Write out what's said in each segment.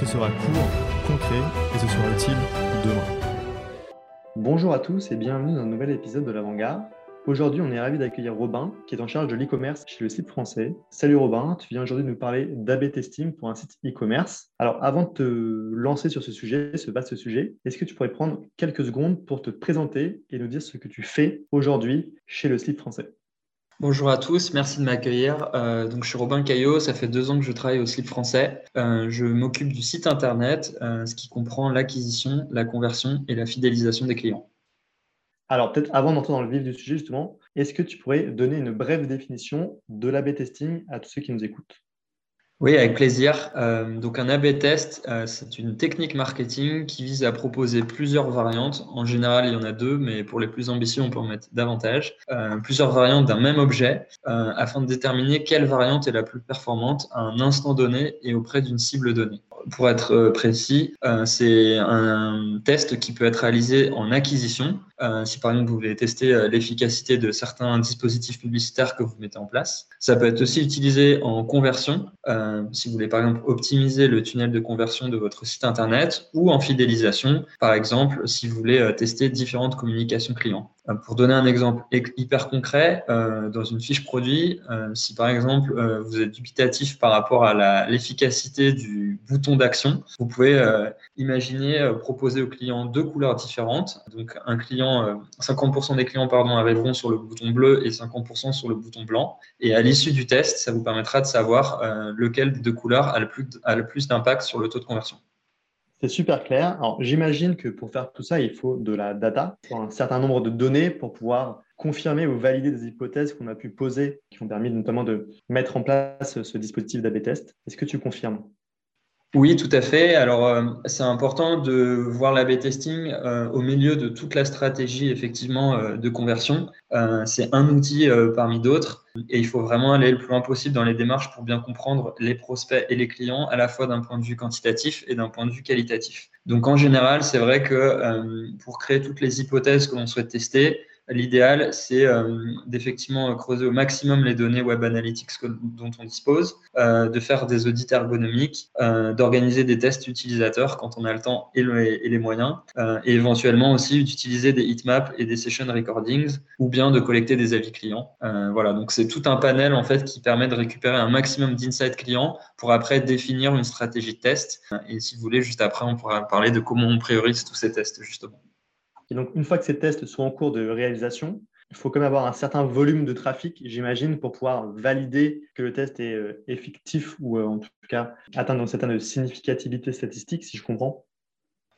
Ce sera court, concret et ce sera utile demain. Bonjour à tous et bienvenue dans un nouvel épisode de l'Avant-Garde. Aujourd'hui, on est ravi d'accueillir Robin, qui est en charge de l'e-commerce chez le site français. Salut Robin, tu viens aujourd'hui nous parler d'AB testing pour un site e-commerce. Alors, avant de te lancer sur ce sujet, ce vaste sujet, est-ce que tu pourrais prendre quelques secondes pour te présenter et nous dire ce que tu fais aujourd'hui chez le site français? Bonjour à tous, merci de m'accueillir. Euh, donc, je suis Robin Caillot, ça fait deux ans que je travaille au slip français. Euh, je m'occupe du site internet, euh, ce qui comprend l'acquisition, la conversion et la fidélisation des clients. Alors, peut-être avant d'entrer dans le vif du sujet, justement, est-ce que tu pourrais donner une brève définition de l'AB testing à tous ceux qui nous écoutent? Oui, avec plaisir. Euh, donc un A/B test, euh, c'est une technique marketing qui vise à proposer plusieurs variantes. En général, il y en a deux, mais pour les plus ambitieux, on peut en mettre davantage. Euh, plusieurs variantes d'un même objet afin de déterminer quelle variante est la plus performante à un instant donné et auprès d'une cible donnée. Pour être précis, c'est un test qui peut être réalisé en acquisition, euh, si par exemple vous voulez tester euh, l'efficacité de certains dispositifs publicitaires que vous mettez en place. Ça peut être aussi utilisé en conversion, euh, si vous voulez par exemple optimiser le tunnel de conversion de votre site internet, ou en fidélisation, par exemple si vous voulez tester différentes communications clients. Pour donner un exemple hyper concret, dans une fiche produit, si par exemple vous êtes dubitatif par rapport à l'efficacité du bouton d'action, vous pouvez imaginer proposer au client deux couleurs différentes. Donc un client 50% euh, des clients pardon, arriveront sur le bouton bleu et 50% sur le bouton blanc. Et à l'issue du test, ça vous permettra de savoir euh, lequel des deux couleurs a le plus, a le plus d'impact sur le taux de conversion. C'est super clair. Alors, j'imagine que pour faire tout ça, il faut de la data, un certain nombre de données pour pouvoir confirmer ou valider des hypothèses qu'on a pu poser, qui ont permis notamment de mettre en place ce dispositif d'AB test. Est-ce que tu confirmes? Oui, tout à fait. Alors, euh, c'est important de voir l'A-B testing euh, au milieu de toute la stratégie effectivement euh, de conversion. c'est un outil parmi d'autres et il faut vraiment aller le plus loin possible dans les démarches pour bien comprendre les prospects et les clients à la fois d'un point de vue quantitatif et d'un point de vue qualitatif. Donc, en général, c'est vrai que pour créer toutes les hypothèses que l'on souhaite tester, L'idéal, c'est euh, d'effectivement creuser au maximum les données Web Analytics dont on dispose, euh, de faire des audits ergonomiques, euh, d'organiser des tests utilisateurs quand on a le temps et, les moyens, et éventuellement aussi d'utiliser des heatmaps et des session recordings, ou bien de collecter des avis clients. voilà, donc c'est tout un panel en fait qui permet de récupérer un maximum d'insights clients pour après définir une stratégie de test. Et si vous voulez, juste après, on pourra parler de comment on priorise tous ces tests justement. Et donc, une fois que ces tests sont en cours de réalisation, il faut quand même avoir un certain volume de trafic, j'imagine, pour pouvoir valider que le test est euh, effectif ou euh, en tout cas atteindre une certaine significativité statistique, si je comprends.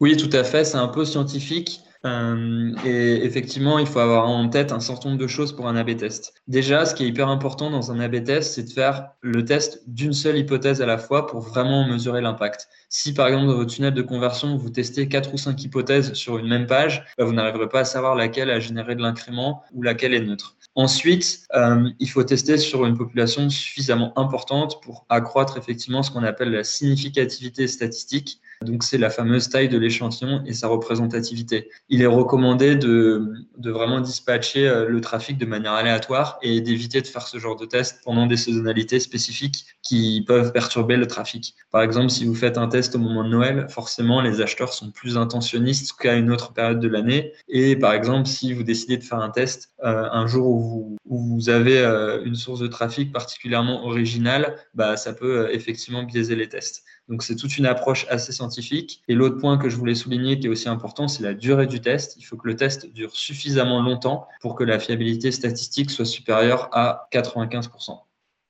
Oui, tout à fait. C'est un peu scientifique. Euh, et effectivement, il faut avoir en tête un certain nombre de choses pour un A-B test. Déjà, ce qui est hyper important dans un A-B test, c'est de faire le test d'une seule hypothèse à la fois pour vraiment mesurer l'impact. Si par exemple dans votre tunnel de conversion, vous testez quatre ou cinq hypothèses sur une même page, bah, vous n'arriverez pas à savoir laquelle a généré de l'incrément ou laquelle est neutre. Ensuite, euh, il faut tester sur une population suffisamment importante pour accroître effectivement ce qu'on appelle la significativité statistique. Donc, c'est la fameuse taille de l'échantillon et sa représentativité. Il est recommandé de, vraiment dispatcher euh, le trafic de manière aléatoire et d'éviter de faire ce genre de test pendant des saisonnalités spécifiques qui peuvent perturber le trafic. Par exemple, si vous faites un test au moment de Noël, forcément, les acheteurs sont plus intentionnistes qu'à une autre période de l'année. Et par exemple, si vous décidez de faire un test euh, un jour où vous, avez euh, une source de trafic particulièrement originale, bah, ça peut effectivement biaiser les tests. Donc c'est toute une approche assez scientifique. Et l'autre point que je voulais souligner qui est aussi important, c'est la durée du test. Il faut que le test dure suffisamment longtemps pour que la fiabilité statistique soit supérieure à 95%.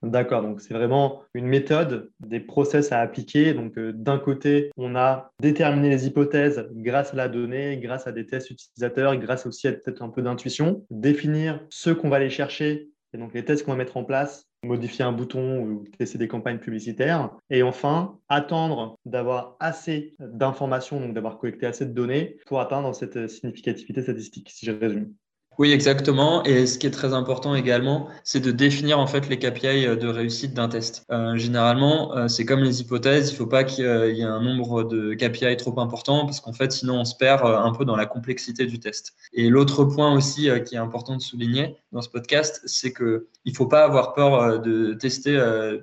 D'accord, donc c'est vraiment une méthode, des process à appliquer. Donc euh, d'un côté, on a déterminé les hypothèses grâce à la donnée, grâce à des tests utilisateurs, grâce aussi à peut-être un peu d'intuition, définir ce qu'on va aller chercher et donc les tests qu'on va mettre en place modifier un bouton ou tester des campagnes publicitaires. Et enfin, attendre d'avoir assez d'informations, donc d'avoir collecté assez de données pour atteindre cette significativité statistique, si je résume. Oui, exactement. Et ce qui est très important également, c'est de définir en fait les KPI de réussite d'un test. Euh, généralement, euh, c'est comme les hypothèses, il ne faut pas qu'il y ait un nombre de KPI trop important parce qu'en fait, sinon on se perd euh, un peu dans la complexité du test. Et l'autre point aussi qui est important de souligner dans ce podcast, c'est que il faut pas avoir peur de tester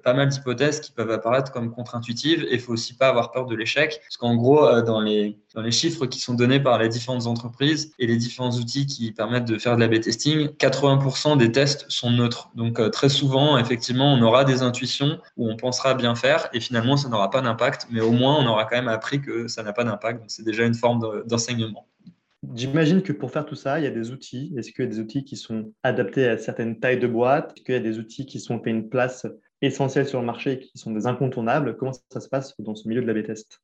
pas mal d'hypothèses qui peuvent apparaître comme contre-intuitives. Et il faut aussi pas avoir peur de l'échec, parce qu'en gros, dans les dans les chiffres qui sont donnés par les différentes entreprises et les différents outils qui permettent de faire de l'A-B testing, 80% des tests sont neutres. Donc euh, très souvent, effectivement, on aura des intuitions où on pensera bien faire et finalement, ça n'aura pas d'impact, mais au moins, on aura quand même appris que ça n'a pas d'impact. Donc c'est déjà une forme d'enseignement. J'imagine que pour faire tout ça, il y a des outils. Est-ce qu'il y a des outils qui sont adaptés à certaines tailles de boîtes? Est-ce qu'il y a des outils qui sont fait une place essentielle sur le marché et qui sont des incontournables? Comment ça se passe dans ce milieu de l'A-B test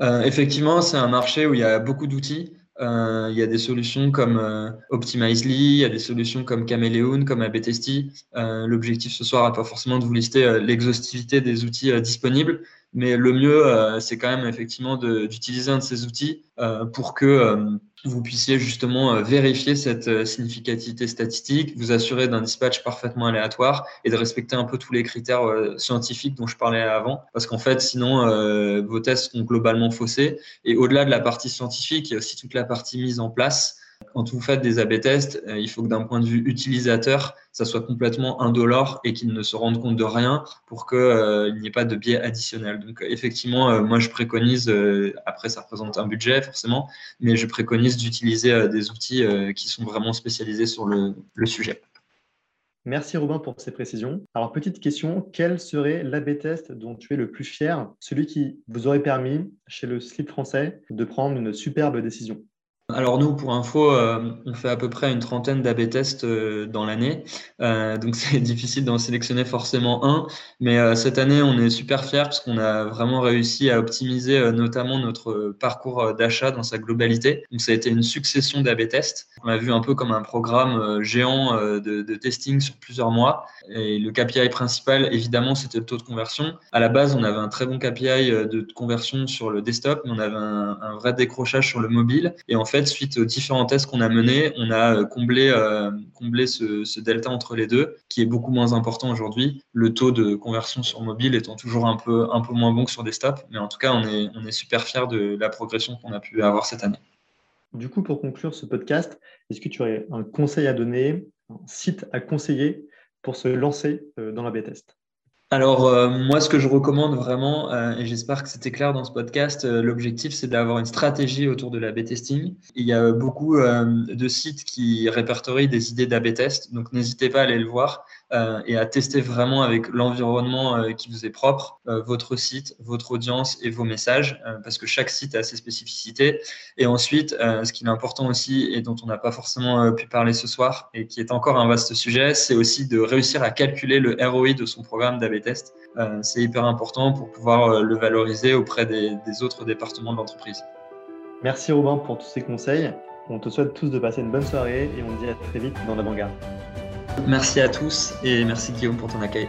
euh, effectivement, c'est un marché où il y a beaucoup d'outils. Euh, il y a des solutions comme euh, Optimizely, il y a des solutions comme Chameleon, comme ABTesty. Euh, L'objectif ce soir n'est pas forcément de vous lister l'exhaustivité des outils disponibles, mais le mieux, c'est quand même effectivement d'utiliser un de ces outils pour que vous puissiez justement euh, vérifier cette euh, significativité statistique, vous assurer d'un dispatch parfaitement aléatoire et de respecter un peu tous les critères euh, scientifiques dont je parlais avant, parce qu'en fait, sinon, vos tests sont globalement faussés. Et au-delà de la partie scientifique, il y a aussi toute la partie mise en place quand vous faites des A-B tests, euh, il faut que d'un point de vue utilisateur, ça soit complètement indolore et qu'ils ne se rendent compte de rien pour qu'il euh, n'y ait pas de biais additionnel. Donc effectivement, euh, moi je préconise, après ça représente un budget forcément, mais je préconise d'utiliser des outils qui sont vraiment spécialisés sur le, le sujet. Merci Robin pour ces précisions. Alors petite question, quel serait l'AB test dont tu es le plus fier, celui qui vous aurait permis chez le slip français de prendre une superbe décision? Alors nous, pour info, euh, on fait à peu près une trentaine d'AB tests euh, dans l'année, euh, donc c'est difficile d'en sélectionner forcément un, mais cette année, on est super fiers parce qu'on a vraiment réussi à optimiser notamment notre parcours d'achat dans sa globalité. Donc ça a été une succession d'AB tests. On l'a vu un peu comme un programme géant de, testing sur plusieurs mois. Et le KPI principal, évidemment, c'était le taux de conversion. À la base, on avait un très bon KPI de conversion sur le desktop, mais on avait un, un vrai décrochage sur le mobile. Et en fait, suite aux différents tests qu'on a menés, on a euh, comblé, euh, comblé ce, delta entre les deux, qui est beaucoup moins important aujourd'hui. Le taux de conversion sur mobile étant toujours un peu, un peu moins bon que sur desktop. Mais en tout cas, on est, on est super fiers de la progression qu'on a pu avoir cette année. Du coup, pour conclure ce podcast, est-ce que tu aurais un conseil à donner, un site à conseiller pour se lancer euh, dans la B-test alors euh, moi, ce que je recommande vraiment, euh, et j'espère que c'était clair dans ce podcast, euh, l'objectif c'est d'avoir une stratégie autour de l'A-B testing. Il y a beaucoup de sites qui répertorient des idées d'A-B test, donc n'hésitez pas à aller le voir et à tester vraiment avec l'environnement qui vous est propre, votre site, votre audience et vos messages, parce que chaque site a ses spécificités. Et ensuite, ce qui est important aussi et dont on n'a pas forcément pu parler ce soir et qui est encore un vaste sujet, c'est aussi de réussir à calculer le ROI de son programme d'A-B tests. Euh, c'est hyper important pour pouvoir euh, le valoriser auprès des, autres départements de l'entreprise. Merci Robin pour tous ces conseils. On te souhaite tous de passer une bonne soirée et on te dit à très vite dans la garde Merci à tous et merci Guillaume pour ton accueil.